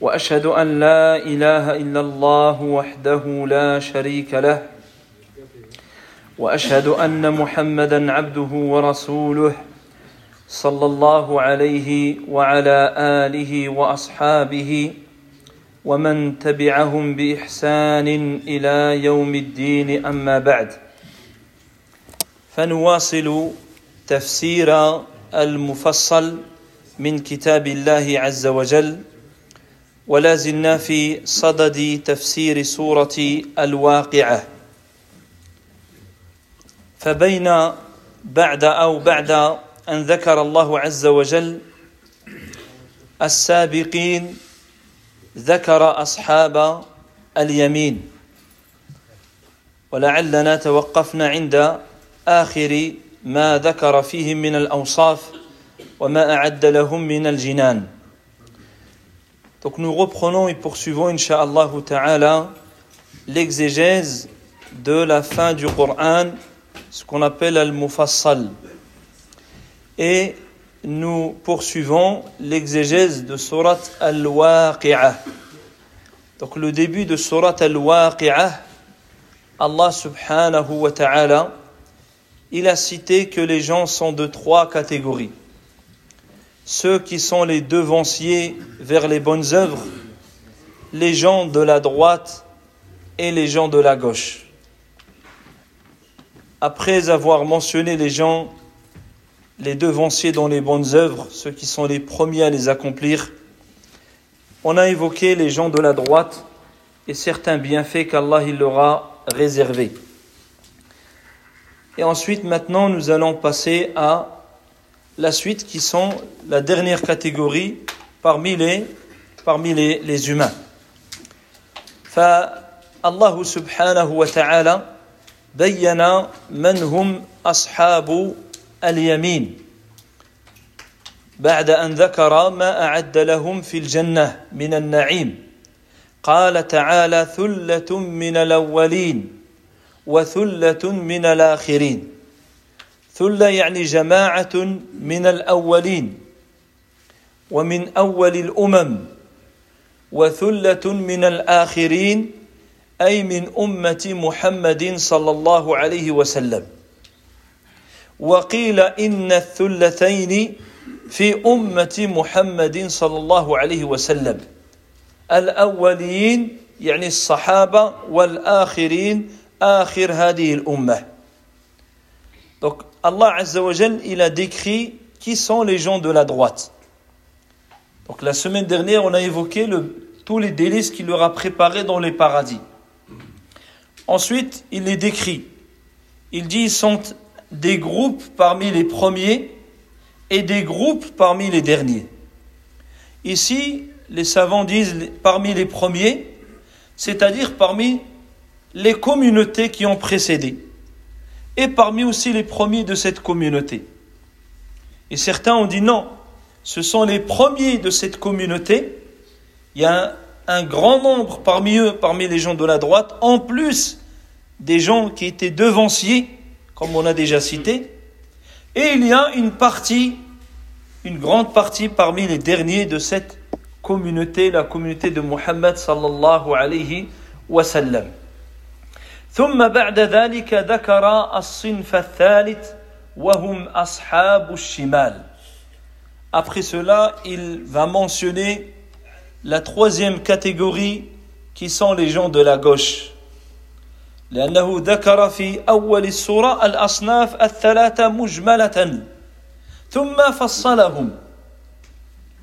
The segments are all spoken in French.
وأشهد أن لا إله إلا الله وحده لا شريك له. وأشهد أن محمدا عبده ورسوله صلى الله عليه وعلى آله وأصحابه ومن تبعهم بإحسان إلى يوم الدين. أما بعد فنواصل تفسير المفصل من كتاب الله عز وجل ولا زلنا في صدد تفسير سورة الواقعة. فبين بعد أو بعد أن ذكر الله عز وجل السابقين ذكر أصحاب اليمين. ولعلنا توقفنا عند آخر ما ذكر فيهم من الأوصاف وما أعد لهم من الجنان. Donc nous reprenons et poursuivons, Inch'Allah Ta'ala, l'exégèse de la fin du Coran, ce qu'on appelle Al-Mufassal. Et nous poursuivons l'exégèse de Surat Al-Waqi'ah. Donc le début de Surat Al-Waqi'ah, Allah Subhanahu wa Ta'ala, il a cité que les gens sont de trois catégories ceux qui sont les devanciers vers les bonnes œuvres, les gens de la droite et les gens de la gauche. Après avoir mentionné les gens, les devanciers dans les bonnes œuvres, ceux qui sont les premiers à les accomplir, on a évoqué les gens de la droite et certains bienfaits qu'Allah leur a réservés. Et ensuite, maintenant, nous allons passer à la suite qui sont la dernière catégorie parmi les, parmi les, les humains. فالله سبحانه وتعالى بين من هم أصحاب اليمين بعد أن ذكر ما أعد لهم في الجنة من النعيم قال تعالى ثلة من الأولين وثلة من الآخرين ثلة يعني جماعة من الأولين ومن أول الأمم وثلة من الآخرين أي من أمة محمد صلى الله عليه وسلم. وقيل إن الثلتين في أمة محمد صلى الله عليه وسلم. الأولين يعني الصحابة والآخرين آخر هذه الأمة. Donc Allah il a décrit qui sont les gens de la droite. Donc la semaine dernière, on a évoqué tous les délices qu'il leur a préparés dans les paradis. Ensuite, il les décrit. Il dit ils sont des groupes parmi les premiers et des groupes parmi les derniers. Ici, les savants disent parmi les premiers, c'est-à-dire parmi les communautés qui ont précédé et parmi aussi les premiers de cette communauté. Et certains ont dit non, ce sont les premiers de cette communauté. Il y a un, grand nombre parmi eux, parmi les gens de la droite, en plus des gens qui étaient devanciers, comme on a déjà cité. Et il y a une partie, une grande partie parmi les derniers de cette communauté, la communauté de Muhammad sallallahu alayhi wa sallam. ثم بعد ذلك ذكر الصنف الثالث وهم أصحاب الشمال Après cela, il va mentionner la troisième catégorie qui sont les gens de la gauche. لأنه ذكر في أول السورة الأصناف الثلاثة مجملة ثم فصلهم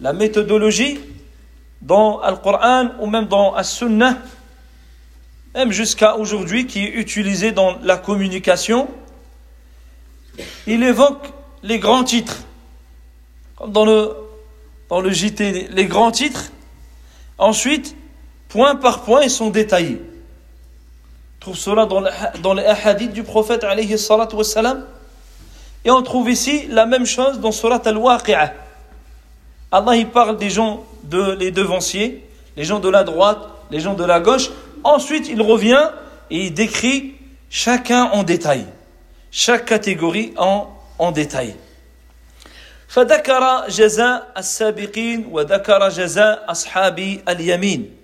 La méthodologie dans le Coran ou même dans la Sunnah même jusqu'à aujourd'hui, qui est utilisé dans la communication, il évoque les grands titres. Comme dans le, dans le JT, les grands titres. Ensuite, point par point, ils sont détaillés. On trouve cela dans, les hadiths du prophète. Et on trouve ici la même chose dans Surat al-Waqi'ah. Allah il parle des gens de les devanciers, les gens de la droite, les gens de la gauche. Ensuite, il revient et il décrit chacun en détail, chaque catégorie en, en détail. فذكر جزاء السابقين وذكر جزاء أصحاب اليمين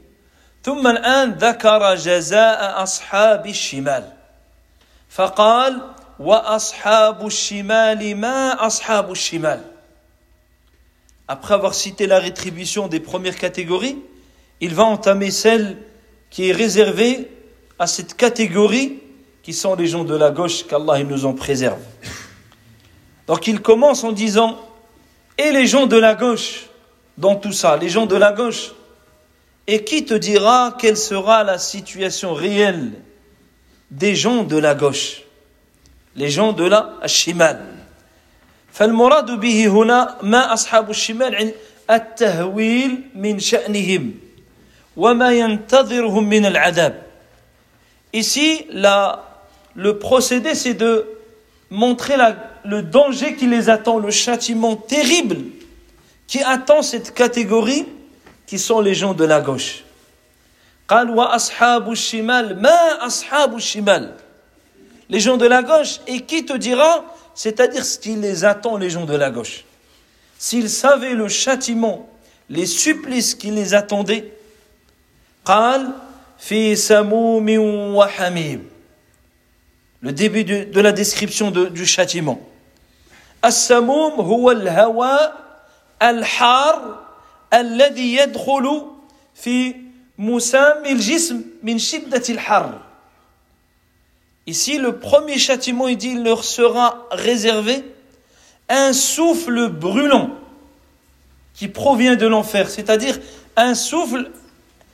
ثم الآن ذكر جزاء أصحاب الشمال فقال وأصحاب الشمال ما أصحاب الشمال Après avoir cité la rétribution des premières catégories, il va entamer celle qui est réservée à cette catégorie qui sont les gens de la gauche qu'Allah nous en préserve. Donc il commence en disant et les gens de la gauche dans tout ça, les gens de la gauche. Et qui te dira quelle sera la situation réelle des gens de la gauche, les gens de la shimal. فالمراد به هنا ما أصحاب الشمال التهويل من شأنهم Ici, la, le procédé, c'est de montrer la, le danger qui les attend, le châtiment terrible qui attend cette catégorie qui sont les gens de la gauche. Les gens de la gauche, et qui te dira, c'est-à-dire ce qui les attend, les gens de la gauche. S'ils savaient le châtiment, les supplices qui les attendaient, le début de, la description du châtiment. السموم هو الهواء الحار الذي يدخل في مسام الجسم من شدة الحر Ici, le premier châtiment, il dit, il leur sera réservé un souffle brûlant qui provient de l'enfer, c'est-à-dire un souffle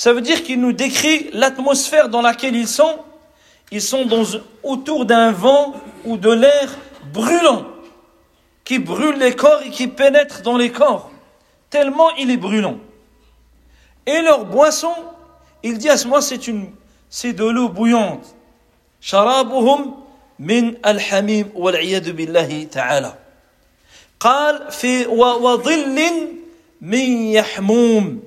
ça veut dire qu'il nous décrit l'atmosphère dans laquelle ils sont ils sont dans, autour d'un vent ou de l'air brûlant qui brûle les corps et qui pénètre dans les corps, tellement il est brûlant. Et leur boisson, il dit à ce moment, c'est une, c'est de l'eau bouillante. شرابهم من الحميم والعياذ بالله تعالى قال في وظل من يحموم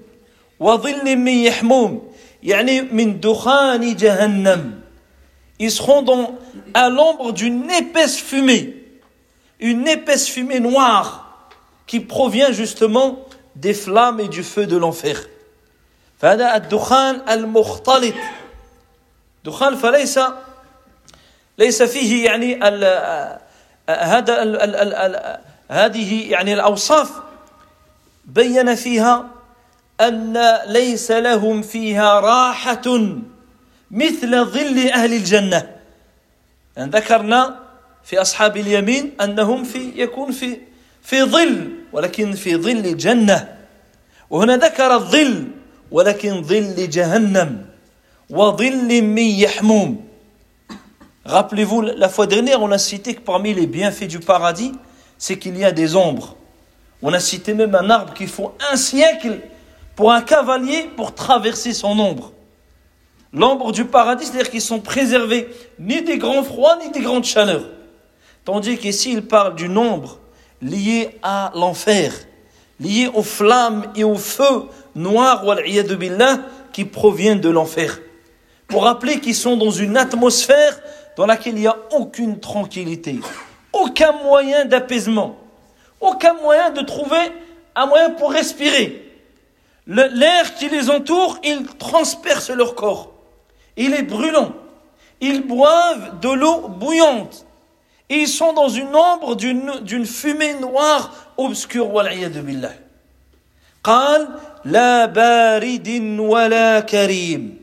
وظل من يحموم يعني من دخان جهنم ils seront dans, à l'ombre d'une épaisse fumée une épaisse fumée noire qui provient justement des flammes et du feu de l'enfer. فهذا الدخان المختلط دخان فليس ليس فيه يعني ال هذا ال ال ال ال هذه يعني الأوصاف بين فيها أن ليس لهم فيها راحة مثل ظل أهل الجنة يعني ذكرنا في أصحاب اليمين أنهم في يكون في في ظل ولكن في ظل جنة وهنا ذكر الظل ولكن ظل جهنم وظل من يحموم Rappelez-vous, la fois dernière, on a cité que parmi les bienfaits du paradis, c'est qu'il y a des ombres. On a cité même un arbre qu'il faut un siècle pour un cavalier pour traverser son ombre. L'ombre du paradis, c'est-à-dire qu'ils sont préservés ni des grands froids ni des grandes chaleurs. Tandis qu'ici, il parle du nombre lié à l'enfer, lié aux flammes et au feu noir, billah, qui proviennent de l'enfer. Pour rappeler qu'ils sont dans une atmosphère dans laquelle il n'y a aucune tranquillité, aucun moyen d'apaisement, aucun moyen de trouver un moyen pour respirer. L'air qui les entoure, il transperce leur corps. Il est brûlant. Ils boivent de l'eau bouillante ils sont dans une ombre d'une fumée noire obscure والعياذ بالله قال لا بارد ولا كريم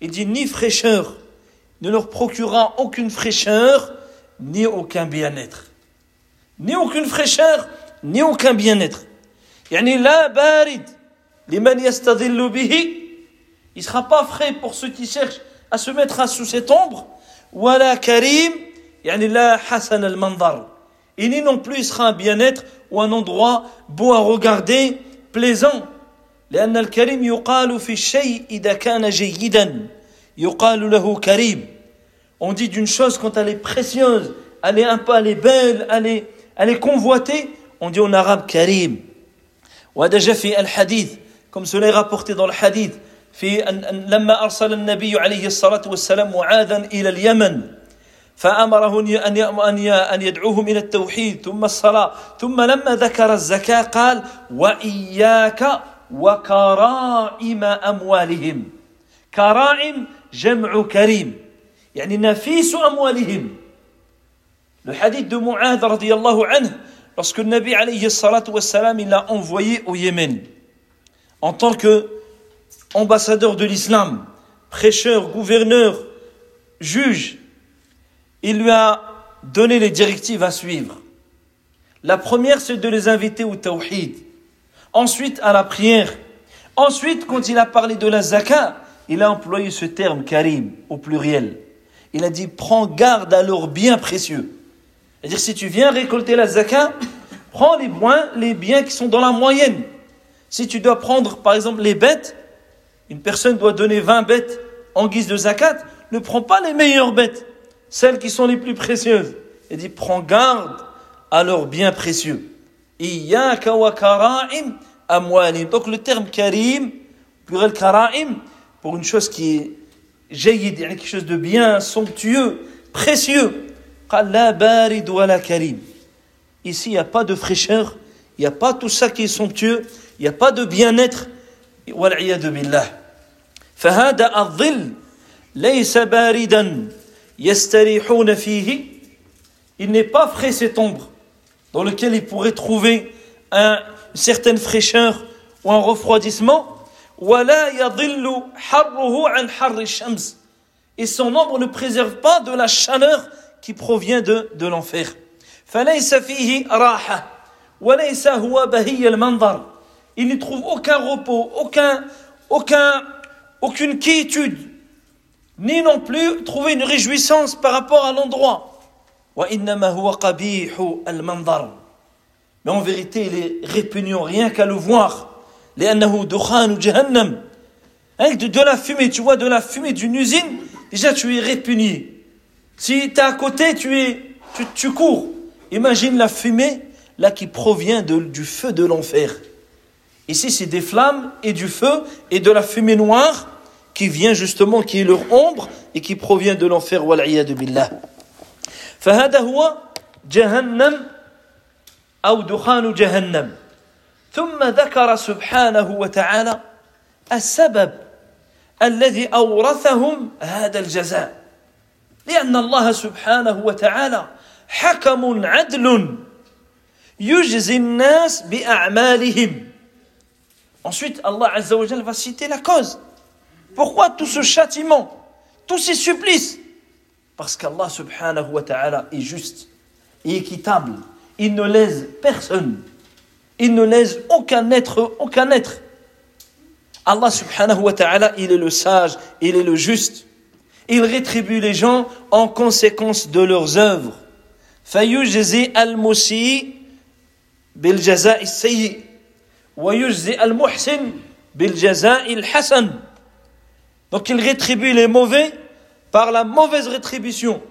il dit ni fraîcheur, ne leur procurera aucune fraîcheur, ni aucun bien-être. Ni aucune fraîcheur, ni aucun bien-être. يعني لا بارد لمن يستظل به il sera pas frais pour ceux qui cherchent à se mettre sous cette ombre ولا كريم يعني لا حسن المنظر et ni non plus il sera un bien-être ou un endroit beau à regarder plaisant لأن الكريم يقال في الشيء إذا كان جيدا يقال له كريم on dit d'une chose quand elle est précieuse elle est un peu elle est belle elle est, elle est convoitée on dit en arabe karim وهذا في الحديث. comme cela est le hadith في أن لما أرسل النبي عليه الصلاة والسلام معاذا إلى اليمن فأمره أن أن يدعوهم إلى التوحيد ثم الصلاة ثم لما ذكر الزكاة قال وإياك وكرائم أموالهم. كرائم جمع كريم. يعني نفيس أموالهم. Le de Mu'ad radiallahu anhu, lorsque le Nabi alayhi wassalam, il l'a envoyé au Yémen en tant que ambassadeur de l'islam, prêcheur, gouverneur, juge, il lui a donné les directives à suivre. La première, c'est de les inviter au tawhid. Ensuite, à la prière. Ensuite, quand il a parlé de la zakat, il a employé ce terme karim au pluriel. Il a dit prends garde à leurs biens précieux. C'est-à-dire si tu viens récolter la zakat, prends les biens, qui sont dans la moyenne. Si tu dois prendre par exemple les bêtes, une personne doit donner 20 bêtes en guise de zakat, ne prends pas les meilleures bêtes, celles qui sont les plus précieuses. Il dit prends garde à leurs biens précieux. Donc le terme karim, pluriel karaim, pour une chose qui est jayyid, quelque chose de bien, somptueux, précieux. Ici, il n'y a pas de fraîcheur, il n'y a pas tout ça qui est somptueux, il n'y a pas de bien-être. والعياذ بالله فهذا الظل ليس باردا يستريحون فيه il n'est pas frais cette ombre dans lequel ils pourraient trouver un, une certaine fraîcheur ou un refroidissement ولا يضل حره عن حر الشمس et son ombre ne préserve pas de la chaleur qui provient de, de l'enfer. Il n'y trouve aucun repos, aucun, aucun, aucune quiétude, ni non plus trouver une réjouissance par rapport à l'endroit. Mais en vérité, il est répugnant rien qu'à le voir. Hein, de la fumée, tu vois, de la fumée d'une usine, déjà tu es répugné. Si tu es à côté, tu, es, tu, tu cours. Imagine la fumée là qui provient de, du feu de l'enfer. Ici, c'est des flammes et du feu et de la fumée noire qui vient justement, qui est leur ombre et qui provient de l'enfer. Wal'iyadu billah. فهذا هو جهنم أو دخان جهنم ثم ذكر سبحانه وتعالى السبب الذي أورثهم هذا الجزاء لأن الله سبحانه وتعالى حكم عدل يجزي الناس بأعمالهم Ensuite, Allah Azzawajal va citer la cause. Pourquoi tout ce châtiment, tous ces supplices Parce qu'Allah subhanahu wa ta'ala est juste et équitable. Il ne lèse personne. Il ne lèse aucun être, aucun être. Allah subhanahu wa ta'ala, il est le sage, il est le juste. Il rétribue les gens en conséquence de leurs œuvres. فيجزي المسيء بالجزاء السيء donc il rétribue les mauvais par la mauvaise rétribution.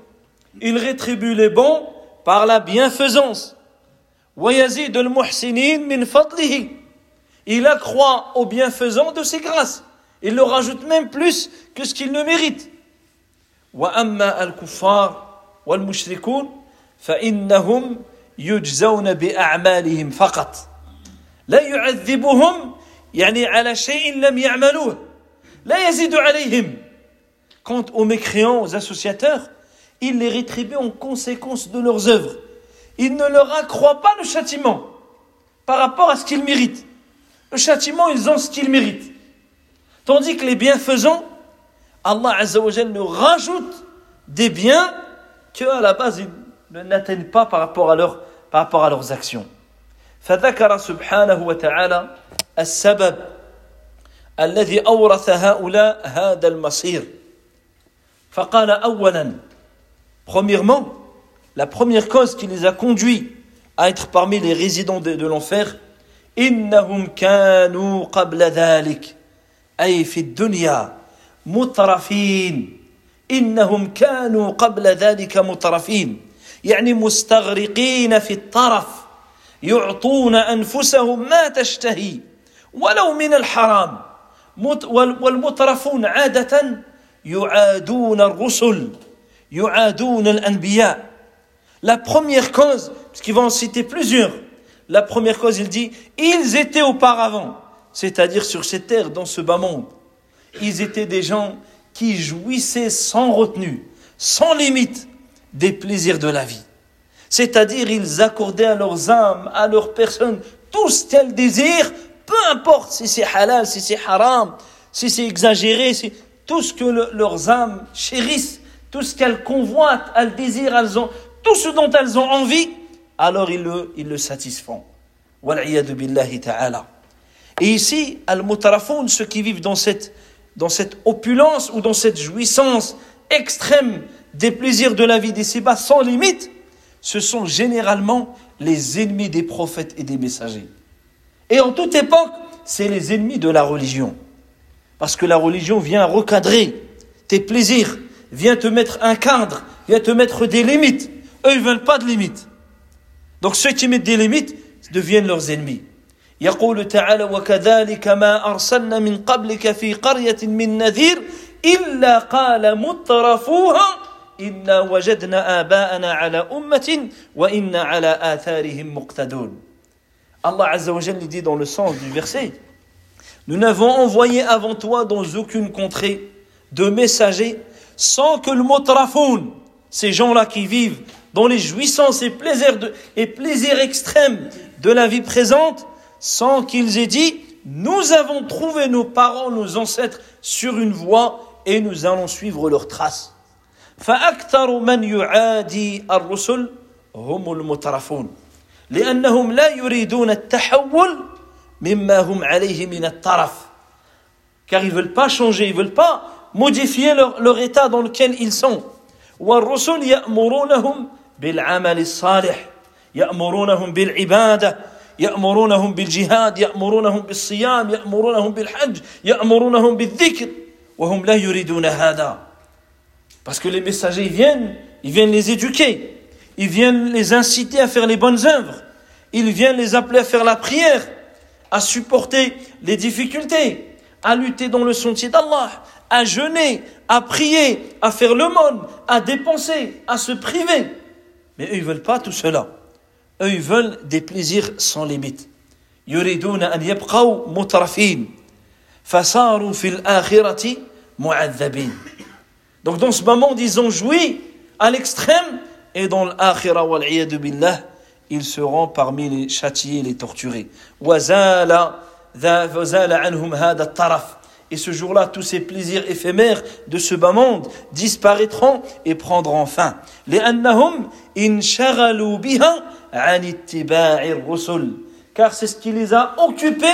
Il rétribue les bons par la bienfaisance. Il accroît aux bienfaisants de ses grâces. Il leur rajoute même plus que ce qu'ils ne méritent. وأما الكفار والمشركون فإنهم يجزون بأعمالهم فقط لا يعذبهم يعني على شيء لم يعملوه لا يزيد عليهم Quant aux mécréants, aux associateurs, il les rétribue en conséquence de leurs œuvres. Il ne leur accroît pas le châtiment par rapport à ce qu'ils méritent. Le châtiment, ils ont ce qu'ils méritent. Tandis que les bienfaisants, Allah Azzawajal nous rajoute des biens que à la base ils n'atteignent pas par rapport à, leur, par rapport à leurs actions. فذكر سبحانه وتعالى السبب الذي أورث هؤلاء هذا المصير فقال أولا premièrement la première cause qui les a conduits à être parmi les résidents de, de l'enfer إنهم كانوا قبل ذلك أي في الدنيا مترفين إنهم كانوا قبل ذلك مترفين يعني مستغرقين في الطرف يعطون أنفسهم ما تشتهي ولو من الحرام والمترفون عادة يعادون الرسل يعادون الأنبياء La première cause, parce qu'il va en citer plusieurs, la première cause, il dit, ils étaient auparavant, c'est-à-dire sur cette terre, dans ce bas monde, ils étaient des gens qui jouissaient sans retenue, sans limite des plaisirs de la vie. C'est-à-dire, ils accordaient à leurs âmes, à leurs personnes, tout ce qu'elles désirent, peu importe si c'est halal, si c'est haram, si c'est exagéré, c'est tout ce que leurs âmes chérissent, tout ce qu'elles convoitent, elles désirent, elles ont, tout ce dont elles ont envie, alors ils le, ils le satisfont. Et ici, al-mutarafoun, ceux qui vivent dans cette dans cette opulence ou dans cette jouissance extrême des plaisirs de la vie des bas sans limite, ce sont généralement les ennemis des prophètes et des messagers. Et en toute époque, c'est les ennemis de la religion. Parce que la religion vient recadrer tes plaisirs, vient te mettre un cadre, vient te mettre des limites. Eux, ils veulent pas de limites. Donc ceux qui mettent des limites deviennent leurs ennemis. يقول تعالى وكذلك ما Allah dit dans le sens du verset Nous n'avons envoyé avant toi dans aucune contrée de messagers sans que le motrafoun, ces gens-là qui vivent dans les jouissances et plaisirs extrêmes de la vie présente, sans qu'ils aient dit Nous avons trouvé nos parents, nos ancêtres sur une voie et nous allons suivre leurs traces. فأكثر من يعادي الرسل هم المترفون لأنهم لا يريدون التحول مما هم عليه من الطرف car ils veulent pas changer, ils veulent pas modifier leur, leur état dans lequel ils sont. والرسل يأمرونهم بالعمل الصالح يأمرونهم بالعبادة يأمرونهم بالجهاد يأمرونهم بالصيام يأمرونهم بالحج يأمرونهم بالذكر وهم لا يريدون هذا Parce que les messagers ils viennent, ils viennent les éduquer, ils viennent les inciter à faire les bonnes œuvres, ils viennent les appeler à faire la prière, à supporter les difficultés, à lutter dans le sentier d'Allah, à jeûner, à prier, à faire le monde, à dépenser, à se priver. Mais eux, ils veulent pas tout cela. eux ils veulent des plaisirs sans limite يريدون أن يبقوا مترفين فصاروا في الآخرة معذبين donc dans ce moment ils ont joui à l'extrême et dans l'akhira wal billah ils seront parmi les châtiés les torturés وزال وزال عنهم هذا الطرف et ce jour-là, tous ces plaisirs éphémères de ce bas monde disparaîtront et prendront fin. Car c'est ce qui les a occupés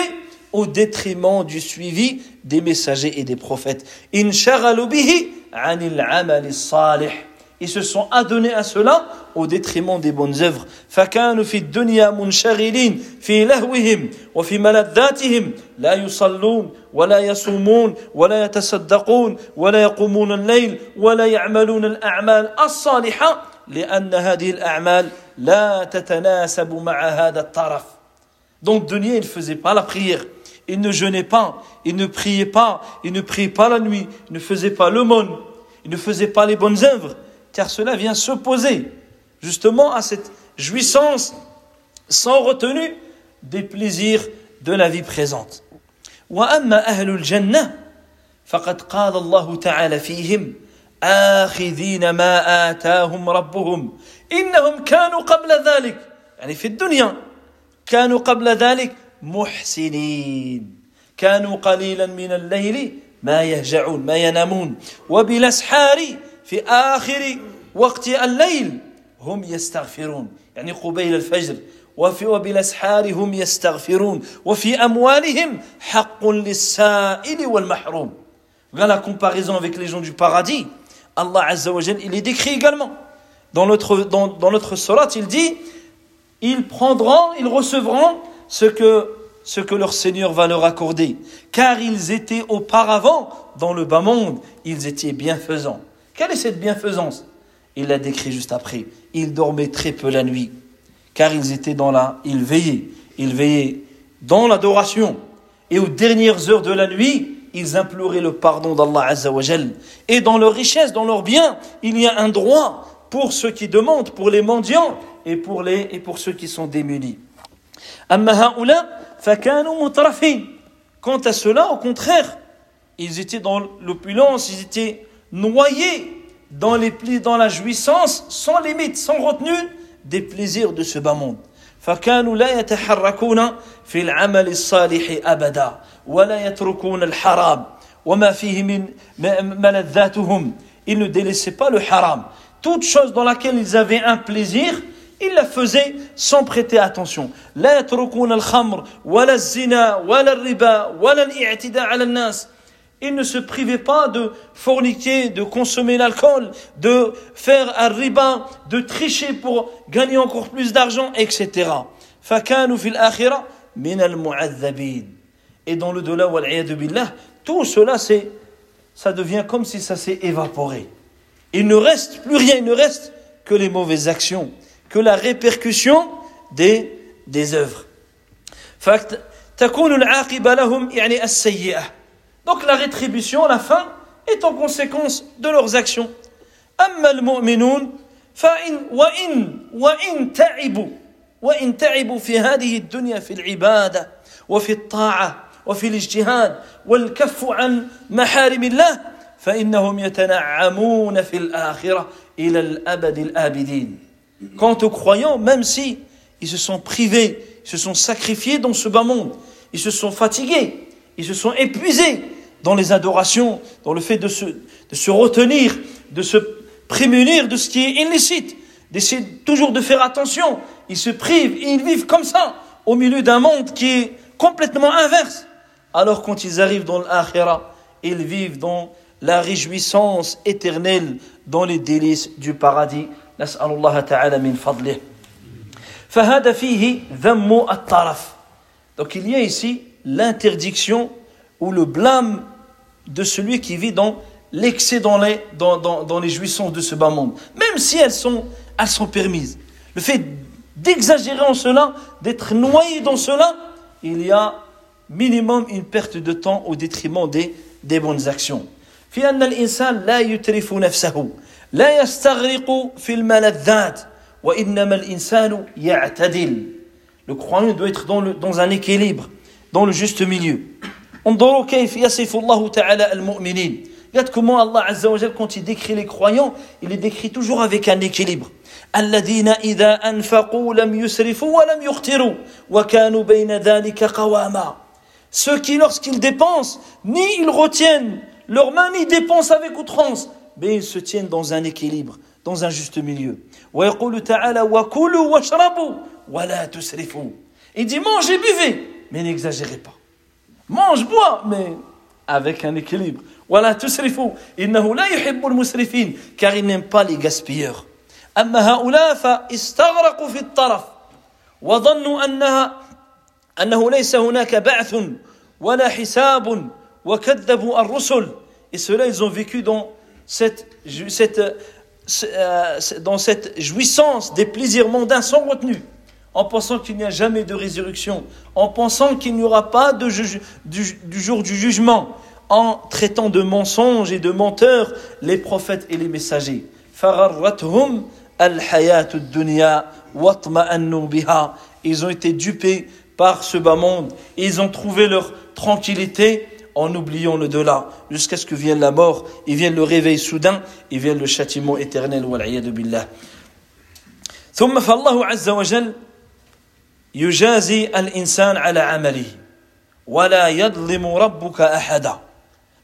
au détriment du suivi des messagers et des prophètes Ils se sont adonnés à cela au détriment des bonnes œuvres. فكانوا في الدنيا منشغلين في لهوهم وفي ملذاتهم لا يصلون ولا يصومون ولا يتصدقون ولا يقومون الليل ولا يعملون الأعمال الصالحة لأن هذه الأعمال donc dunya, il ne faisait pas la prière. Il ne jeûnait pas, il ne priait pas, il ne priait pas la nuit, il ne faisait pas le monde, il ne faisait pas les bonnes œuvres, car cela vient s'opposer justement à cette jouissance sans retenue des plaisirs de la vie présente. وأما أهل الجنة فقد قال الله تعالى فيهم آخذين ما آتاهم ربهم إنهم كانوا قبل ذلك يعني في الدنيا كانوا قبل ذلك محسنين كانوا قليلا من الليل ما يهجعون ما ينامون وبالأسحار في آخر وقت الليل هم يستغفرون يعني قبيل الفجر وفي وبالأسحار هم يستغفرون وفي أموالهم حق للسائل والمحروم Voilà la comparaison avec les gens du paradis. Allah Azza wa Jal, il est décrit également. Dans notre, dans, dans notre surat, il dit, ils prendront, ils recevront ce que, ce que leur Seigneur va leur accorder. Car ils étaient auparavant dans le bas monde, ils étaient bienfaisants. Quelle est cette bienfaisance? Il l'a décrit juste après. Ils dormaient très peu la nuit, car ils étaient dans la, ils veillaient, ils veillaient dans l'adoration. Et aux dernières heures de la nuit, ils imploraient le pardon d'Allah Azza wa Jal. Et dans leur richesse, dans leurs biens, il y a un droit pour ceux qui demandent, pour les mendiants et pour, et pour ceux qui sont démunis. Quant à cela, au contraire, ils étaient dans l'opulence, ils étaient noyés dans, les plis, dans la jouissance, sans limite, sans retenue, des plaisirs de ce bas monde. فكانوا لا يتحركون في العمل الصالح أبدا ولا يتركون الحرام وما فيه من ملذاتهم ils ne délaissaient pas le haram toute chose dans laquelle ils avaient un plaisir ils la faisaient sans prêter attention لا يتركون الخمر ولا الزنا ولا الربا ولا الاعتداء على الناس Ils ne se privaient pas de forniquer, de consommer l'alcool, de faire un riba, de tricher pour gagner encore plus d'argent, etc. Et dans le delà, billah, tout cela, c'est, ça devient comme si ça s'est évaporé. Il ne reste plus rien, il ne reste que les mauvaises actions, que la répercussion des, des œuvres. تكون العاقبة لهم يعني السيئة donc la rétribution, la fin, est en conséquence de leurs actions. أما المؤمنون فإن وإن وإن تعبوا وإن تعبوا في هذه الدنيا في العبادة وفي الطاعة وفي الاجتهاد والكف عن محارم الله فإنهم يتنعمون في الآخرة إلى الأبد الآبدين. Quant aux croyants, même si ils se sont privés, ils se sont sacrifiés dans ce bas monde, ils se sont fatigués, ils se sont épuisés, dans les adorations, dans le fait de se, de se retenir, de se prémunir de ce qui est illicite, d'essayer toujours de faire attention. Ils se privent et ils vivent comme ça, au milieu d'un monde qui est complètement inverse. Alors quand ils arrivent dans l'akhira, ils vivent dans la réjouissance éternelle, dans les délices du paradis. نسأل الله تعالى من فضله فهذا فيه ذم الطرف donc il y a ici l'interdiction ou le blâme de celui qui vit dans l'excès dans les, dans, dans, dans les jouissances de ce bas monde, même si elles sont, elles sont permises. Le fait d'exagérer en cela, d'être noyé dans cela, il y a minimum une perte de temps au détriment des, des bonnes actions. في أن الإنسان لا يترف نفسه لا يستغرق في الملذات وإنما الإنسان يعتدل Le croyant doit être dans, le, dans un équilibre, dans le juste milieu. انظروا كيف يصف الله تعالى المؤمنين Regarde comment Allah Azza wa Jal, quand il décrit les croyants, il les décrit toujours avec un équilibre. الذين إذا أنفقوا لم يسرفوا ولم يقتروا وكانوا بين ذلك قواما Ceux qui, lorsqu'ils dépensent, ni ils retiennent leurs mains, ni dépensent avec outrance, mais ils se tiennent dans un équilibre, dans un juste milieu. ويقول تعالى وكلوا واشربوا ولا تسرفوا Il dit mangez, buvez, mais n'exagérez pas. mange, bois, mais avec un équilibre. Voilà, tusrifu. إنه لا يحب المسرفين car il n'aime pas les gaspilleurs. أما هؤلاء فاستغرقوا في الطرف وظنوا أنها أنه ليس هناك بعث ولا حساب وكذبوا الرسل et ceux-là ils ont vécu dans cette, cette, euh, dans cette jouissance des plaisirs mondains sans retenue en pensant qu'il n'y a jamais de résurrection, en pensant qu'il n'y aura pas de du, jour du jugement, en traitant de mensonges et de menteurs les prophètes et les messagers. Ils ont été dupés par ce bas monde. Ils ont trouvé leur tranquillité en oubliant le delà, jusqu'à ce que vienne la mort, et vienne le réveil soudain, et vienne le châtiment éternel. billah. ثم فالله عز وجل Yujazi al-insan ala amalihi. Wala yadlimu rabbuka.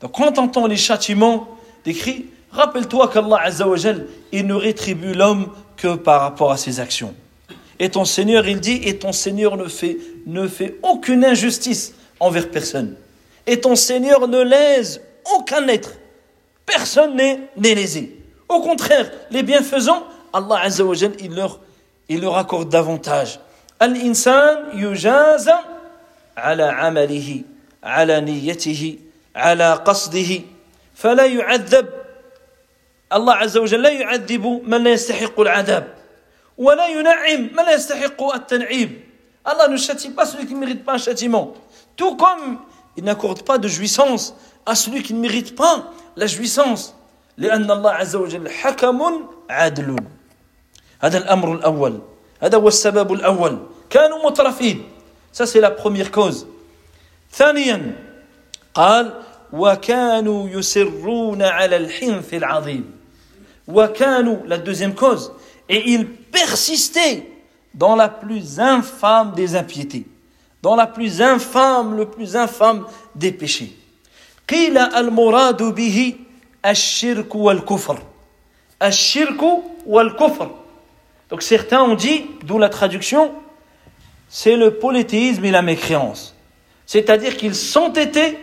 Donc quand on entend les châtiments décrits, rappelle-toi qu'Allah Azzawajal, il ne rétribue l'homme que par rapport à ses actions. Et ton Seigneur, il dit, et ton Seigneur ne fait, ne fait aucune injustice envers personne. Et ton Seigneur ne lèse aucun être. Personne n'est lésé. Au contraire, les bienfaisants, Allah Azzawajal, il leur, il leur accorde davantage. الإنسان يجازى على عمله على نيته على قصده فلا يعذب. الله عز وجل لا يعذب من لا يستحق العذاب ولا ينعم من لا يستحق التنعيم. الله ne châtie pas celui qui ne mérite pas un châtiment. Tout comme il n'accorde pas de jouissance à celui qui ne mérite pas la jouissance. لأن الله عز وجل حكم عدل. هذا الأمر الأول. هذا هو السبب الأول. كانوا مترفين. Ça c'est la première cause. ثانيا قال وكانوا يسرون على الحنث العظيم. وكانوا la deuxième cause et ils persistaient dans la plus infâme des impiétés, dans la plus infâme, le plus infâme des péchés. قيل المراد به الشرك والكفر الشرك والكفر donc certains ont dit d'où la traduction c'est le polythéisme et la mécréance c'est-à-dire qu'ils s'entêtaient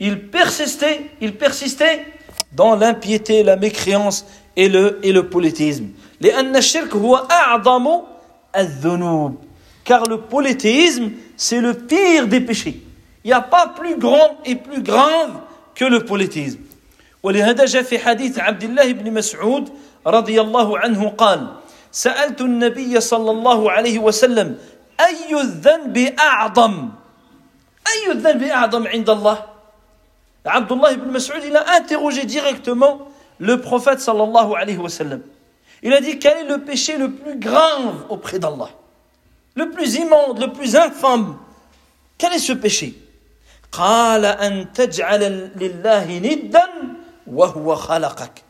ils persistaient ils persistaient dans l'impiété la mécréance et le et le polythéisme لأن الشرك هو أعظم الذنوب car le polythéisme c'est le pire des péchés il n'y a pas plus grand et plus grave que le polythéisme ولهذا جاء في حديث عبد الله بن مسعود رضي الله عنه قال سألت النبي صلى الله عليه وسلم أي الذنب أعظم أي الذنب أعظم عند الله عبد الله بن مسعود il a interrogé directement le prophète صلى الله عليه وسلم il a dit quel est le péché le plus grave auprès d'Allah le plus immonde le plus infâme quel est ce péché قال أن تجعل لله ندا وهو خلقك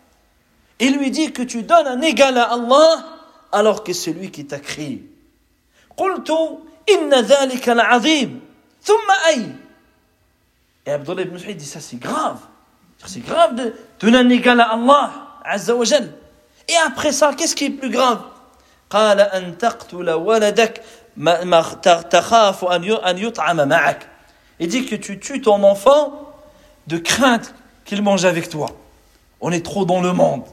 Il lui dit que tu donnes un égal à Allah alors que c'est lui qui t'a créé. قلت إن ذلك العظيم ثم أي Et Abdullah ibn Mas'ud dit ça c'est grave. C'est grave de donner un égal à Allah Azza wa Jal. Et après ça, qu'est-ce qui est plus grave قال أن تقتل ولدك ما تخاف أن يطعم معك Il dit que tu tues ton enfant de crainte qu'il mange avec toi. On est trop dans le monde.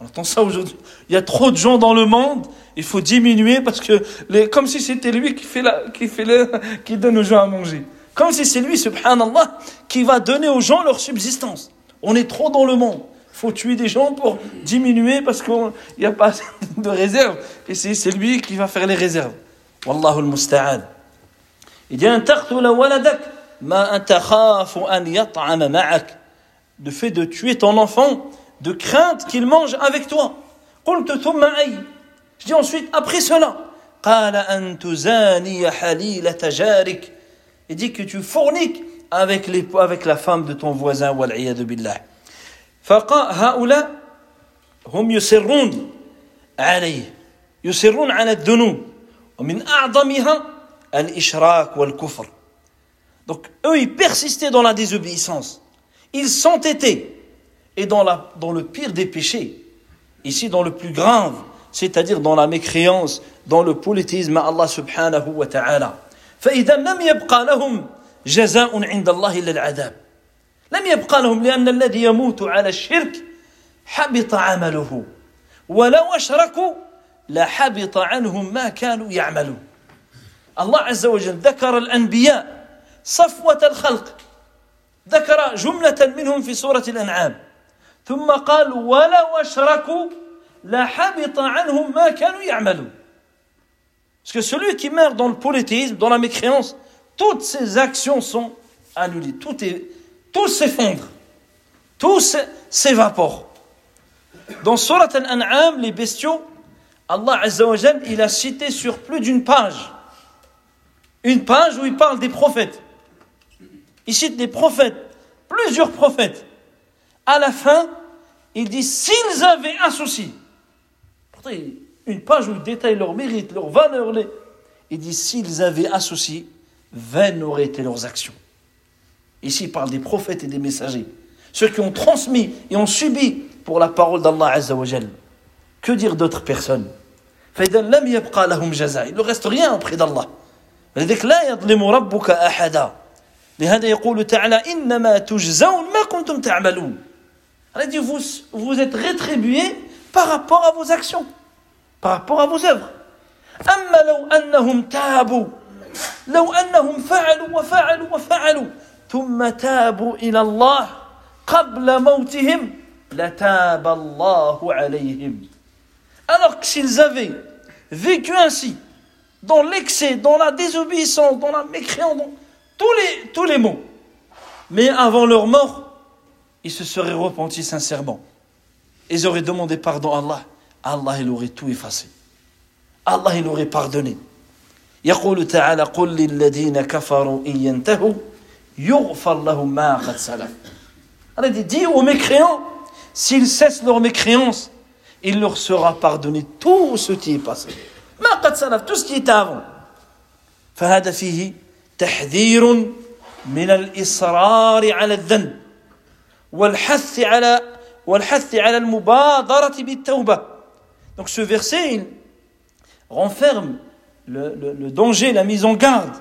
On entend ça aujourd'hui. Il y a trop de gens dans le monde. Il faut diminuer parce que, les, comme si c'était lui qui fait la, qui fait qui donne aux gens à manger. Comme si c'est lui, subhanallah, qui va donner aux gens leur subsistance. On est trop dans le monde. Il faut tuer des gens pour diminuer parce qu'il n'y a pas de réserve. Et c'est lui qui va faire les réserves. Wallahu al-musta'an. Il dit, le fait de tuer ton enfant de crainte qu'il mange avec toi. Je dis ensuite, après cela, il dit que tu fourniques avec, les, avec la femme de ton voisin, billah. فهؤلاء هم يسرون عليه يسرون على الذنوب ومن أعظمها الإشراك والكفر donc eux, ils persistaient dans la désobéissance. Ils s'entêtaient. Et dans, la, dans le pire des péchés, ici dans le plus grave, c'est-à-dire dans la mécréance, dans le politisme à Allah subhanahu wa ta'ala. فإذا لم يبقى لهم جزاء عند الله إلا العذاب لم يبقى لهم لأن الذي يموت على الشرك حبط عمله. ولو أشركوا لحبط عنهم ما كانوا يعملون. الله عز وجل ذكر الأنبياء صفوة الخلق. ذكر جملة منهم في سورة الأنعام. ثم قال ولو أشركوا لحبط عنهم ما كانوا يعملون Parce que celui qui meurt dans le polythéisme, dans la mécréance, toutes ses actions sont annulées. Tout, est, tout s'effondre. Tout s'évapore. Dans Surat Al-An'am, les bestiaux, Allah Azza wa il a cité sur plus d'une page. Une page où il parle des prophètes. Il cite des prophètes, plusieurs prophètes. À la fin, il dit s'ils avaient un souci, une page où il détaille leurs mérites, leurs valeurs, les... il dit s'ils avaient un souci, vaines auraient été leurs actions. Ici, il parle des prophètes et des messagers. ceux qui ont transmis et ont subi pour la parole d'Allah Azza wa Jal. Que dire d'autres personnes فإذا لم يبقى لهم جزاء il ne reste rien auprès d'Allah لذلك لا يظلم ربك أحدا لهذا يقول تعالى إنما تجزون ما كنتم تعملون Elle dit vous, vous êtes rétribués par rapport à vos actions, par rapport à vos œuvres. أما لو أنهم تابوا لو أنهم فعلوا وفعلوا وفعلوا ثم تابوا إلى الله قبل موتهم لتاب الله عليهم Alors que s'ils avaient vécu ainsi, dans l'excès, dans la désobéissance, dans la mécréance, dans tous les, tous les mots, mais avant leur mort, ils se seraient repentis sincèrement. Ils auraient demandé pardon à Allah. Allah, il aurait tout effacé. Allah, il aurait pardonné. يقول تعالى قل للذين كفروا إن ينتهوا يغفر لهم ما قد سلف Allah dit, dis aux mécréants, s'ils cessent leur mécréance, il leur sera pardonné tout ce qui est passé. ما قد سلف, tout ce qui était avant. فهذا فيه تحذير من الإصرار على الذنب والحث على والحث على المبادرة بالتوبة. Donc ce verset, il renferme le, le, le danger, la mise en garde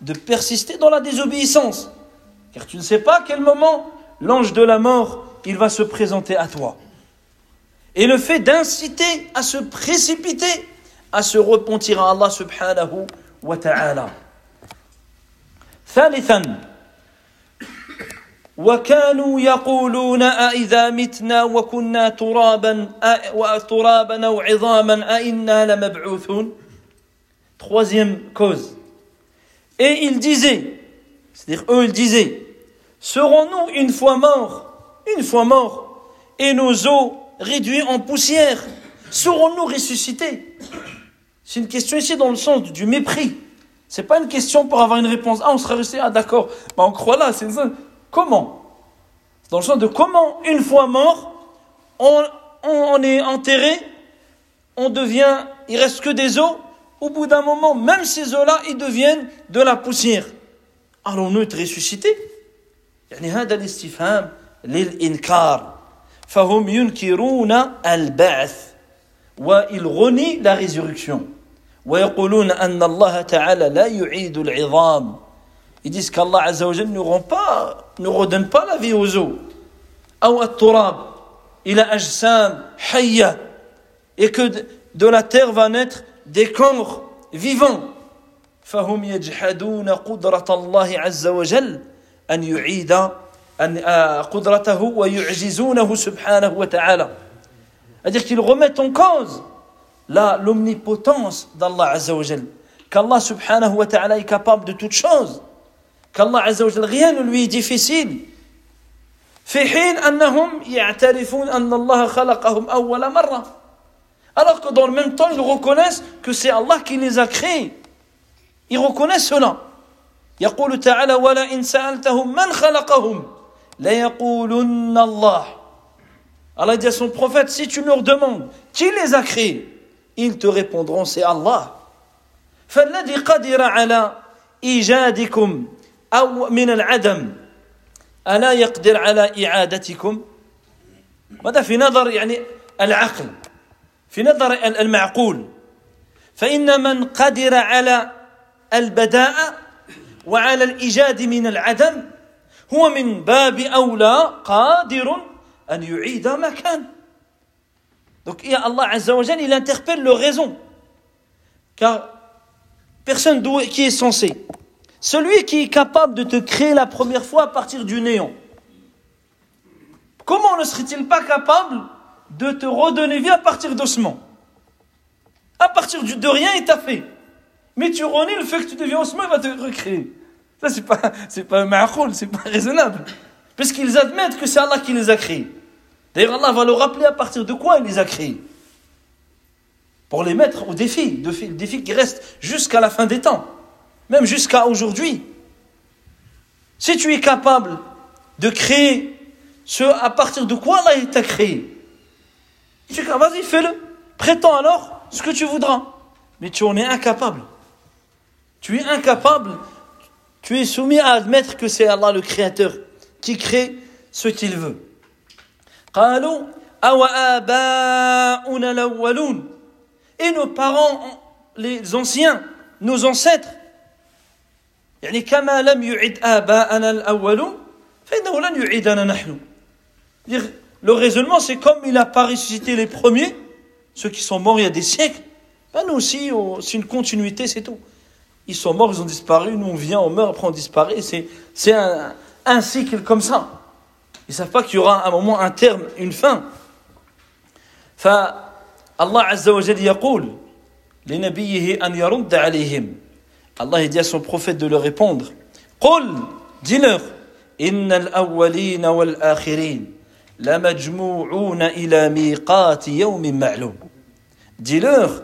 de persister dans la désobéissance. Car tu ne sais pas à quel moment l'ange de la mort, il va se présenter à toi. Et le fait d'inciter à se précipiter, à se repentir à Allah subhanahu wa ta'ala. ثالثا وكانوا يقولون أإذا متنا وكنا ترابا ترابا أو عظاما أإنا لمبعوثون Troisième cause. Et ils disaient, c'est-à-dire eux ils disaient, serons-nous une fois morts, une fois morts, et nos os réduits en poussière, serons-nous ressuscités C'est une question ici dans le sens du mépris. C'est pas une question pour avoir une réponse. Ah, on sera resté, ah d'accord, bah, on croit là, c'est ça. Comment Dans le sens de comment, une fois mort, on, on est enterré, on devient, il reste que des os, au bout d'un moment, même ces eaux-là, ils deviennent de la poussière. Allons-nous être ressuscités يعني هذا الاستفهام للإنكار فهم ينكرون البعث وإils renient la résurrection ويقولون أن الله تعالى لا يعيد العظام Ils disent qu'Allah Azza wa Jal ne rend ne redonne pas la vie aux os. أو التراب إلى أجسام حية et que de la terre va naître des corps vivants. فهم يجحدون قدرة الله عز وجل أن يعيد أن قدرته ويعجزونه سبحانه وتعالى. C'est-à-dire qu'ils remettent en cause l'omnipotence d'Allah Azza wa Jal. Qu'Allah subhanahu wa ta'ala est capable de toutes choses. Qu'Allah Azza wa Jal, rien ne lui est difficile. في حين أنهم يعترفون أن الله خلقهم أول مرة. Alors que dans le même temps, ils reconnaissent que c'est Allah qui les a créés. Ils reconnaissent cela. يقول تعالى ولئن سألتهم من خلقهم ليقولن الله Allah dit à son prophète, si tu leur demandes qui les a créés, ils te répondront, c'est Allah. فالذي قدر على إيجادكم أو من العدم ألا يقدر على إعادتكم هذا في نظر يعني العقل في نظر المعقول فإن من قدر على البداء وعلى الإيجاد من العدم هو من باب أولى قادر أن يعيد ما كان Donc Allah Azza wa il interpelle leur raison. Car personne qui est censé. Celui qui est capable de te créer la première fois à partir du néant. Comment ne serait-il pas capable de te redonner vie à partir d'ossements À partir de rien, il t'a fait. Mais tu renies le fait que tu deviens ossement, il va te recréer. Ça, c'est pas, c'est pas c'est pas raisonnable. Puisqu'ils admettent que c'est Allah qui les a créés. D'ailleurs, Allah va leur rappeler à partir de quoi il les a créés. Pour les mettre au défi, le défi qui reste jusqu'à la fin des temps même jusqu'à aujourd'hui. Si tu es capable de créer ce à partir de quoi Allah t'a créé, vas-y, fais-le. Prétends alors ce que tu voudras. Mais tu en es incapable. Tu es incapable. Tu es soumis à admettre que c'est Allah le Créateur qui crée ce qu'il veut. Et nos parents, les anciens, nos ancêtres, يعني كما لم يعد آباءنا الأولون فإنه لن يعيدنا نحن. Le raisonnement, c'est comme il n'a pas ressuscité les premiers, ceux qui sont morts il y a des siècles, ben nous aussi, c'est une continuité, c'est tout. Ils sont morts, ils ont disparu, nous on vient, on meurt, après on disparaît, c'est un, un cycle comme ça. Ils ne savent pas qu'il y aura un moment, un terme, une fin. فالله عز وجل يقول لنبيه أن يرد عليهم Allah dit à son prophète de leur répondre Qul, dis-leur, Innal awwalina wal akhirin, la majmou'una ila miqati yawmin ma'lum. Dis-leur,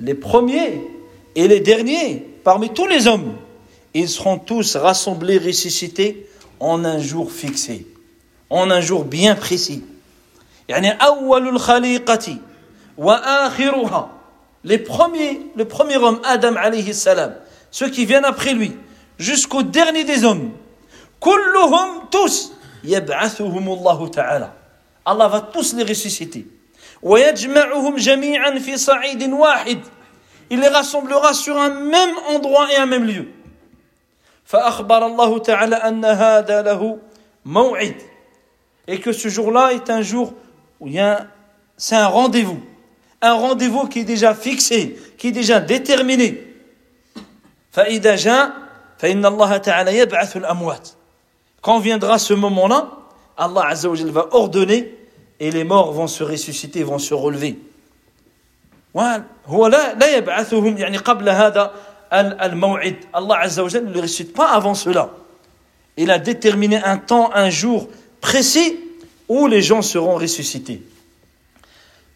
les premiers et les derniers parmi tous les hommes, ils seront tous rassemblés, ressuscités en un jour fixé, en un jour bien précis. Yani, awwalul khaliqati wa akhiruha. Les premiers, le premier homme, Adam alayhi salam, ceux qui viennent après lui, jusqu'au dernier des hommes. Kulluhum tous, ta'ala. Allah va tous les ressusciter. Il les rassemblera sur un même endroit et un même lieu. Et que ce jour-là est un jour où il y a c'est un rendez-vous. Un rendez-vous qui est déjà fixé, qui est déjà déterminé. فإذا جاء فإن الله تعالى يبعث الأموات quand viendra ce moment-là Allah Azza wa va ordonner et les morts vont se ressusciter vont se relever هو لا لا يبعثهم يعني قبل هذا الموعد Allah Azza wa ne le ressuscite pas avant cela il a déterminé un temps un jour précis où les gens seront ressuscités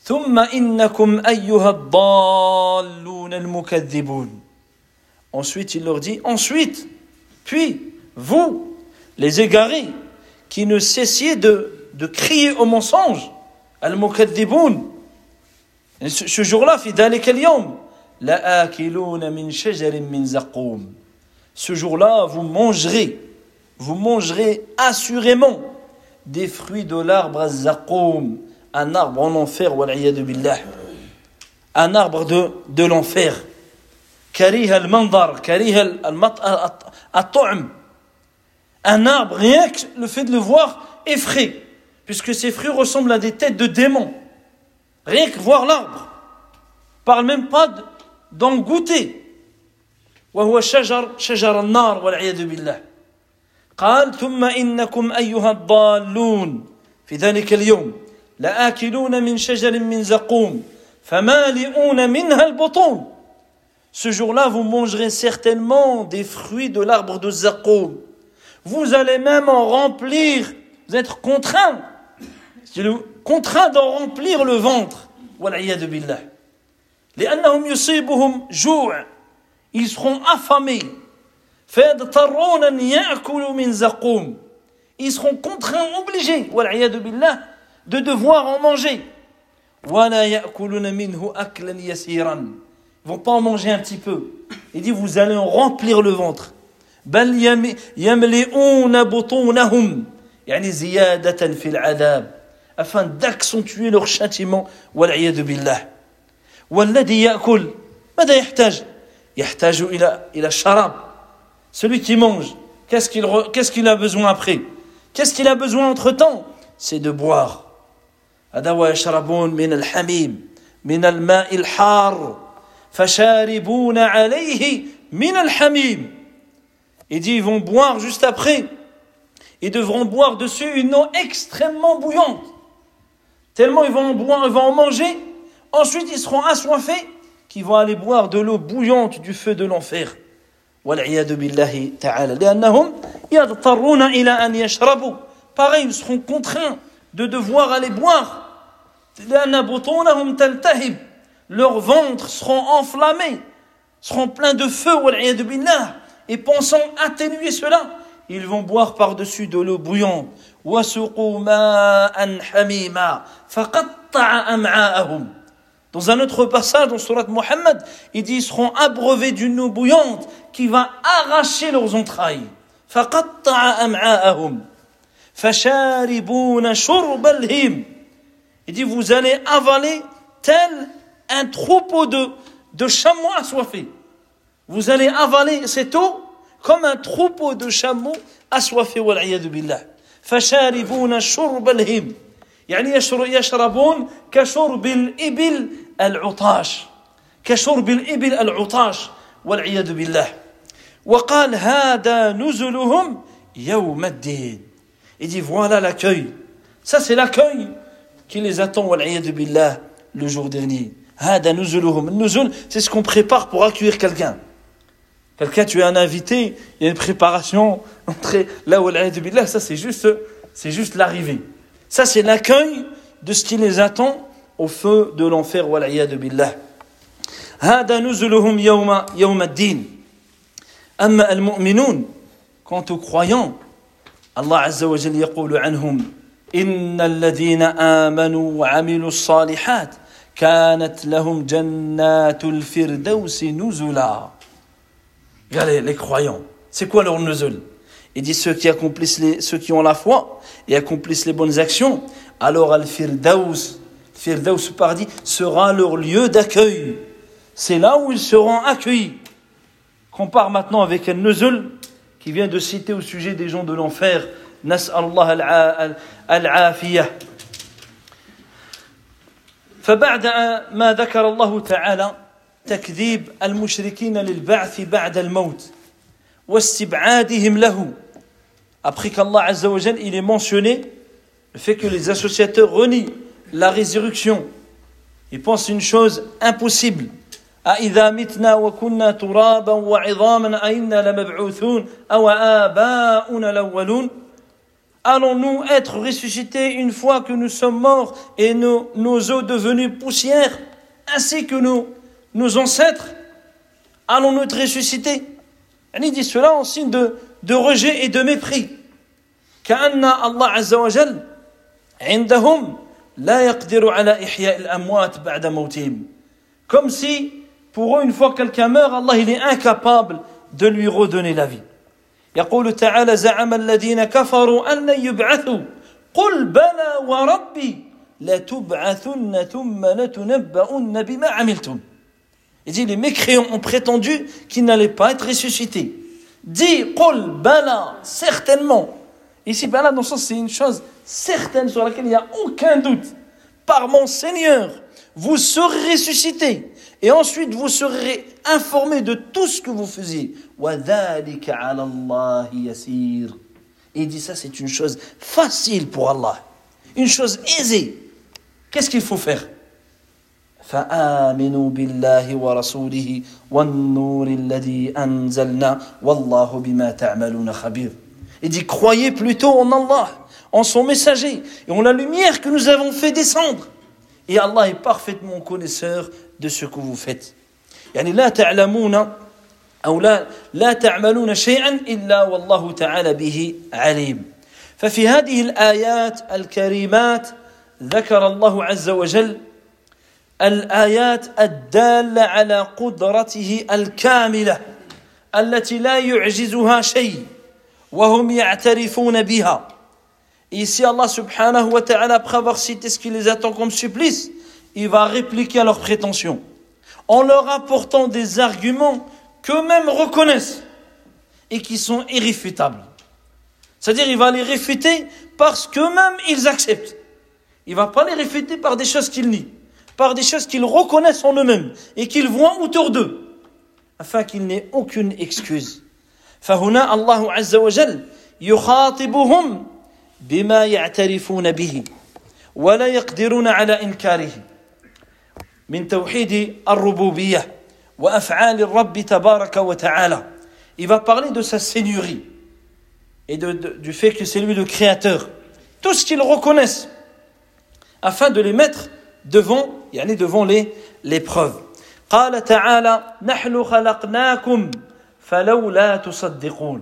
ثم إنكم أيها الضالون المكذبون Ensuite, il leur dit, ensuite, puis, vous, les égarés, qui ne cessiez de, de crier au mensonge, al-mukaddiboun, ce jour-là, ce jour-là, vous mangerez, vous mangerez assurément des fruits de l'arbre zaqoum, un arbre en enfer, un arbre de, de l'enfer. كريه المنظر كريه الطعم un arbre rien que le fait de le voir effraie puisque ses fruits ressemblent à des têtes de démons rien que voir l'arbre parle même pas d'en goûter وهو شجر شجر النار والعياذ بالله قال ثم إنكم أيها الضالون في ذلك اليوم لآكلون من شجر من زقوم فمالئون منها البطون Ce jour-là, vous mangerez certainement des fruits de l'arbre de Zaqoum. Vous allez même en remplir, vous êtes contraint, contraint d'en remplir le ventre. billah. Ils seront affamés. Ils seront contraints, obligés, de devoir en manger vont pas en manger un petit peu. Il dit, vous allez en remplir le ventre. afin d'accentuer leur châtiment والعياذ بالله والذي يأكل ماذا يحتاج يحتاج إلى إلى الشراب celui qui mange qu'est-ce qu'il qu'est-ce qu'il a besoin après qu'est-ce qu'il a besoin entre temps c'est de boire هذا ويشربون من الحميم من الماء الحار Fasharibuna alayhi min al-hamim. Il dit, ils vont boire juste après. Ils devront boire dessus une eau extrêmement bouillante. Tellement ils vont en boire, ils vont en manger. Ensuite, ils seront assoiffés qu'ils vont aller boire de l'eau bouillante du feu de l'enfer. Pareil, ils seront contraints de devoir aller boire leurs ventres seront enflammés, seront pleins de feu, et pensant atténuer cela, ils vont boire par-dessus de l'eau bouillante. Dans un autre passage, dans Surat Muhammad, il dit ils seront abreuvés d'une eau bouillante qui va arracher leurs entrailles. Il dit vous allez avaler tel un troupeau de, de chameaux assoiffés. Vous allez avaler cette eau comme un troupeau de chameaux assoiffés, والعياذ بالله. فشاربون شرب الهيم. يعني يشربون كشرب الإبل العطاش. كشرب الإبل العطاش والعياذ بالله. وقال هذا نزلهم يوم الدين. Il dit voilà l'accueil. Ça c'est l'accueil qui les attend والعياذ بالله le jour dernier. هذا نزلهم. النزل c'est ce qu'on prépare pour accueillir quelqu'un. Quelqu'un, tu es un invité, il y a une préparation, entrer là où billah, ça c'est juste, c'est juste l'arrivée. Ça c'est l'accueil de ce qui les attend au feu de l'enfer, wal'iyad billah. هذا نزلهم يوم يوم الدين أما المؤمنون quant aux croyants Allah عز وجل يقول عنهم إن الذين آمنوا وعملوا الصالحات كانت لهم جنات الفردوس نزلا Regardez les croyants. C'est quoi leur nuzul Il dit ceux qui accomplissent les, ceux qui ont la foi et accomplissent les bonnes actions, alors al-firdaus, firdaus paradis sera leur lieu d'accueil. C'est là où ils seront accueillis. Compare maintenant avec un nuzul qui vient de citer au sujet des gens de l'enfer. Nas'allah al-afiyah. فبعد ما ذكر الله تعالى تكذيب المشركين للبعث بعد الموت واستبعادهم له. Après qu'Allah Azza wa il est mentionné le fait que les associateurs renient la résurrection. Ils pensent une chose impossible. أإذا متنا وكنا ترابا وعظاما أئنا لمبعوثون أو آباؤنا الأولون Allons-nous être ressuscités une fois que nous sommes morts et nos, nos os devenus poussière, ainsi que nos nos ancêtres, allons-nous être ressuscités Il dit cela en signe de, de rejet et de mépris. كأن الله عز وجل عندهم لا يقدر على إحياء الأموات بعد موتهم comme si pour eux une fois quelqu'un meurt Allah il est incapable de lui redonner la vie يقول تعالى زعم الذين كفروا أن لن يبعثوا قل بلى وربي لتبعثن ثم لتنبؤن بما عملتم Il dit, les mécréants ont prétendu qu'ils n'allaient pas être ressuscités. Dis, qul, bala, certainement. Ici, bala, dans le sens, c'est une chose certaine sur laquelle il n'y a aucun doute. Par mon Seigneur, vous serez ressuscités. Et ensuite, vous serez informés de tout ce que vous faisiez. Et il dit ça, c'est une chose facile pour Allah. Une chose aisée. Qu'est-ce qu'il faut faire فآمنوا بالله ورسوله والنور الذي أنزلنا والله بما تعملون خبير Il dit croyez plutôt en Allah, en son messager et en la lumière que nous avons fait descendre. Et Allah est parfaitement connaisseur de ce que vous faites. يعني لا تعلمون أو لا لا تعملون شيئا إلا والله تعالى به عليم. ففي هذه الآيات الكريمات ذكر الله عز وجل الآيات الدالة على قدرته الكاملة التي لا يعجزها شيء وهم يعترفون بها Ici, Allah subhanahu wa ta'ala, après avoir cité ce qui les attend comme supplice, il va répliquer à leurs prétentions en leur apportant des arguments qu'eux-mêmes reconnaissent et qui sont irréfutables. C'est-à-dire, il va les réfuter parce qu'eux-mêmes ils acceptent. Il ne va pas les réfuter par des choses qu'ils nient. par des choses qu'ils reconnaissent en eux-mêmes et qu'ils voient autour d'eux, afin qu'il n'ait aucune excuse. فهنا الله عز وجل يخاطبهم بما يعترفون به ولا يقدرون على إنكاره من توحيد الربوبية وأفعال الرب تبارك وتعالى Il va parler de sa seigneurie et de, de, du fait que c'est lui le créateur. Tout ce qu'ils reconnaissent afin de les mettre devant, yani devant les, les preuves. قال تعالى نحن خلقناكم فلولا تصدقون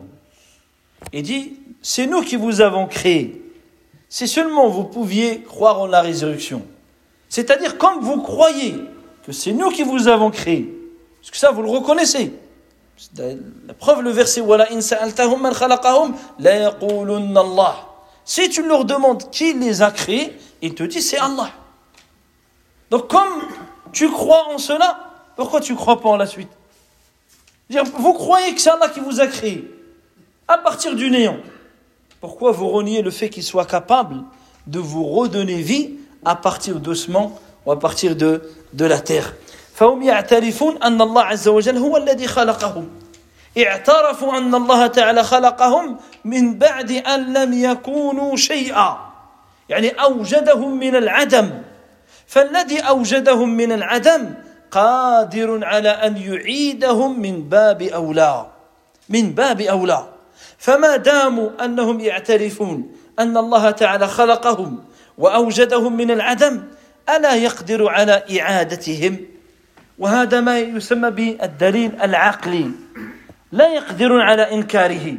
Il dit, c'est nous qui vous avons créé. Si seulement vous pouviez croire en la résurrection. C'est-à-dire, comme vous croyez que c'est nous qui vous avons créé, parce que ça, vous le reconnaissez. La preuve, le verset Si tu leur demandes qui les a créés, ils te disent c'est Allah. Donc, comme tu crois en cela, pourquoi tu ne crois pas en la suite? Vous croyez que c'est Allah qui vous a créé à partir du néant. Pourquoi vous reniez le fait qu'il soit capable de vous redonner vie à partir d'ossements ou à partir de, de la terre? فهم يعترفون أن الله عز وجل هو الذي خلقهم. اعترفوا أن الله تعالى خلقهم من بعد أن لم يكونوا شيئا. يعني أوجدهم من العدم. فالذي أوجدهم من العدم قادر على أن يعيدهم من باب أولى. من باب أولى. فما داموا أنهم يعترفون أن الله تعالى خلقهم وأوجدهم من العدم ألا يقدر على إعادتهم؟ وهذا ما يسمى بالدليل العقلي لا يقدرون على انكاره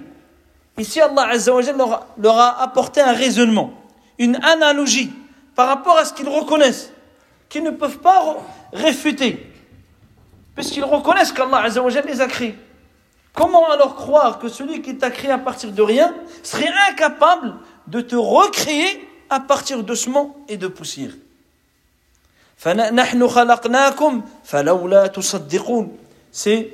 Ici, Allah Azza wa leur, leur a apporté un raisonnement, une analogie par rapport à ce qu'ils reconnaissent, qu'ils ne peuvent pas réfuter, puisqu'ils reconnaissent qu'Allah Azza wa les a créés. Comment alors croire que celui qui t'a créé à partir de rien serait incapable de te recréer à partir de sements et de poussière C'est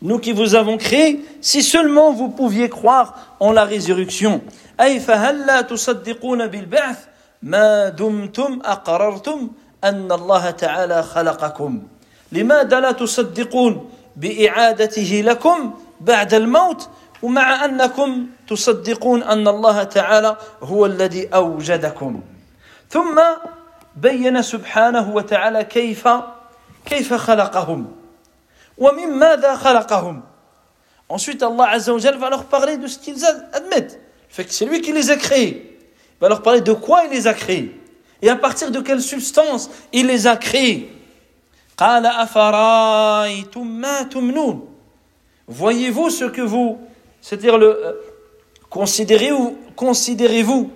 nous qui vous avons créé, si seulement vous pouviez croire en la résurrection. أي فهل تصدقون بالبعث ما دمتم أقررتم أن الله تعالى خلقكم لماذا لا تصدقون بإعادته لكم بعد الموت ومع أنكم تصدقون أن الله تعالى هو الذي أوجدكم ثم بين سبحانه وتعالى كيف كيف خلقهم ومن ماذا خلقهم Ensuite, Allah Azza wa va leur parler de ce qu'ils admettent. Fait que c'est lui qui les a créés. Il va leur parler de quoi il les a créés. Et à partir de quelle substance il les a créés. قال أفرايتم ما تمنون Voyez-vous ce que vous, c'est-à-dire le, euh, considérez-vous, considérez-vous,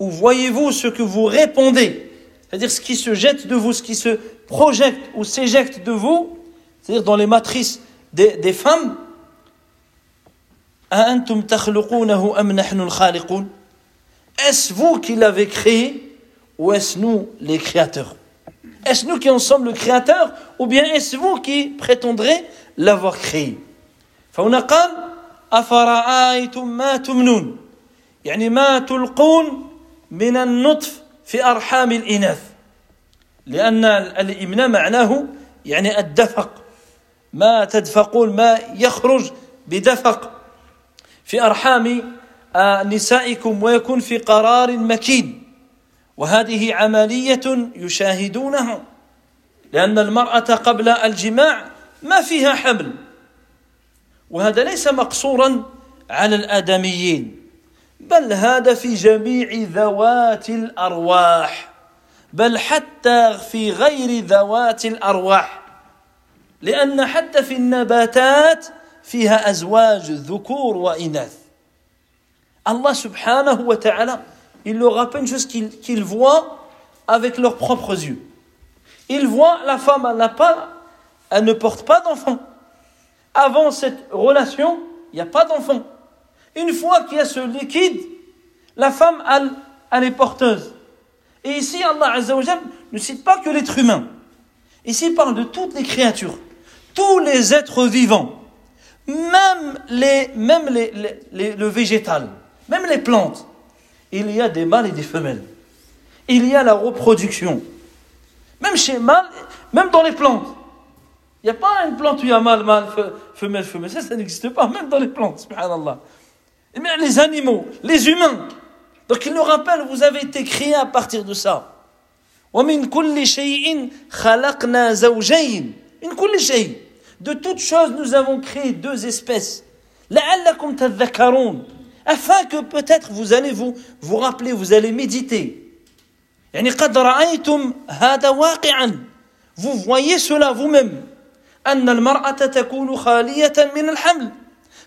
ou voyez-vous ce que vous répondez, c'est-à-dire ce qui se jette de vous, ce qui se projette ou s'éjecte de vous, c'est-à-dire dans les matrices des, des femmes. Est-ce vous qui l'avez créé ou est-ce nous les créateurs Est-ce nous qui en sommes le créateur ou bien est-ce vous qui prétendrez l'avoir créé فهنا قال أفرأيتم ما تمنون يعني ما تلقون من النطف في أرحام الإناث. لأن الإمناء معناه يعني الدفق. ما تدفقون ما يخرج بدفق. في أرحام نسائكم ويكون في قرار مكين. وهذه عملية يشاهدونها. لأن المرأة قبل الجماع ما فيها حمل وهذا ليس مقصورا على الآدميين. بل هذا في جميع ذوات الارواح بل حتى في غير ذوات الارواح لأن حتى في النباتات فيها ازواج ذكور واناث الله سبحانه وتعالى il leur rappelle une chose qu'ils qu voient avec leurs propres yeux. Ils voient la femme, elle, pas, elle ne porte pas d'enfant. Avant cette relation, il n'y a pas d'enfant. Une fois qu'il y a ce liquide, la femme, elle, est porteuse. Et ici, Allah Azzawajal ne cite pas que l'être humain. Ici, il parle de toutes les créatures, tous les êtres vivants, même, le végétal, même les plantes. Il y a des mâles et des femelles. Il y a la reproduction. Même chez mâles, même dans les plantes. Il n'y a pas une plante où il y a mâle, mâle, femelle, femelle. Ça, ça n'existe pas, même dans les plantes, subhanallah. Eh les animaux, les humains. Donc il nous rappelle, vous avez été créés à partir de ça. De toutes choses, nous avons créé deux espèces. Afin que peut-être vous allez vous, vous rappeler, vous allez méditer. Vous voyez cela vous-même.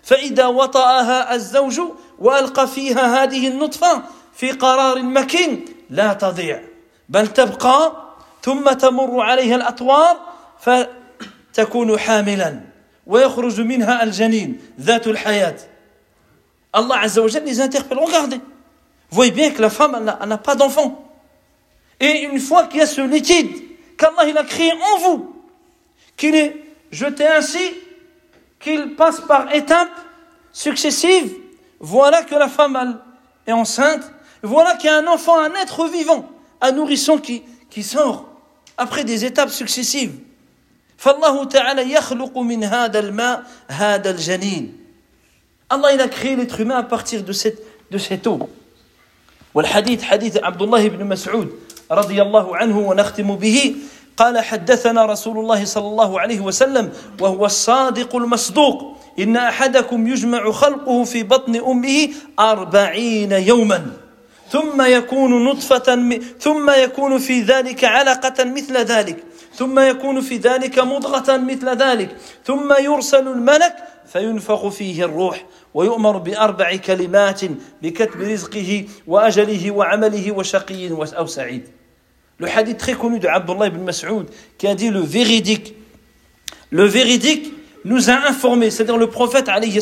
فإذا وطأها الزوج وألقى فيها هذه النطفة في قرار مكين لا تضيع بل تبقى ثم تمر عليها الأطوار فتكون حاملا ويخرج منها الجنين ذات الحياة الله عز وجل les interpelle regardez voyez bien que la femme, elle n'a pas d'enfant. Et une fois qu'il y a ce liquide qu'Allah il a créé en vous, qu'il est jeté ainsi, qu'il passe par étapes successives, voilà que la femme elle, est enceinte, voilà qu'il y a un enfant, un être vivant, un nourrisson qui, qui sort après des étapes successives. فالله تعالى يخلق من هذا الماء هذا الجنين Allah il a créé l'être humain à partir de cette, de cette eau. والحديث حديث عبد الله بن مسعود رضي الله عنه ونختم به قال حدثنا رسول الله صلى الله عليه وسلم وهو الصادق المصدوق. إن أحدكم يجمع خلقه في بطن أمه أربعين يوما. ثم يكون نطفة ثم يكون في ذلك علقة مثل ذلك. ثم يكون في ذلك مضغة مثل ذلك. ثم يرسل الملك فينفخ فيه الروح ويؤمر بأربع كلمات بكتب رزقه وأجله وعمله وشقي أو سعيد. Le hadith très connu de Abdullah ibn Mas'ud qui a dit le véridique. Le véridique nous a informé, c'est-à-dire le prophète alayhi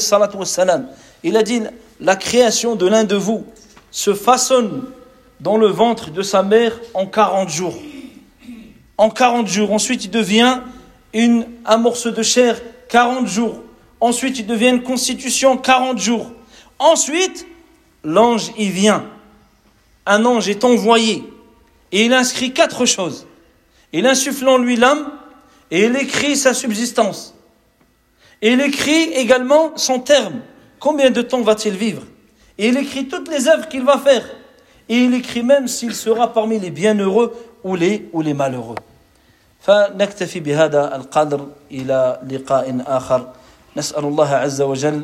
il a dit la création de l'un de vous se façonne dans le ventre de sa mère en 40 jours. En 40 jours. Ensuite, il devient une, un morceau de chair 40 jours. Ensuite, il devient une constitution 40 jours. Ensuite, l'ange y vient. Un ange est envoyé et il inscrit quatre choses. Il insuffle en lui l'âme et il écrit sa subsistance. Et il écrit également son terme. Combien de temps va-t-il vivre Et il écrit toutes les œuvres qu'il va faire. Et il écrit même s'il sera parmi les bienheureux ou les, ou les malheureux. فنكتفي بهذا القدر إلى لقاء آخر نسأل الله عز وجل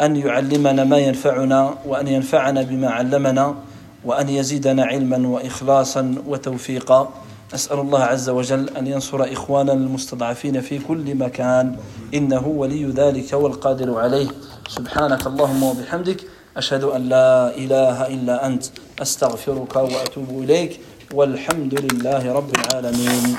أن يعلمنا ما ينفعنا وأن ينفعنا بما علمنا وأن يزيدنا علما وإخلاصا وتوفيقا. أسأل الله عز وجل أن ينصر إخواننا المستضعفين في كل مكان. إنه ولي ذلك والقادر عليه. سبحانك اللهم وبحمدك. أشهد أن لا إله إلا أنت. أستغفرك وأتوب إليك. والحمد لله رب العالمين.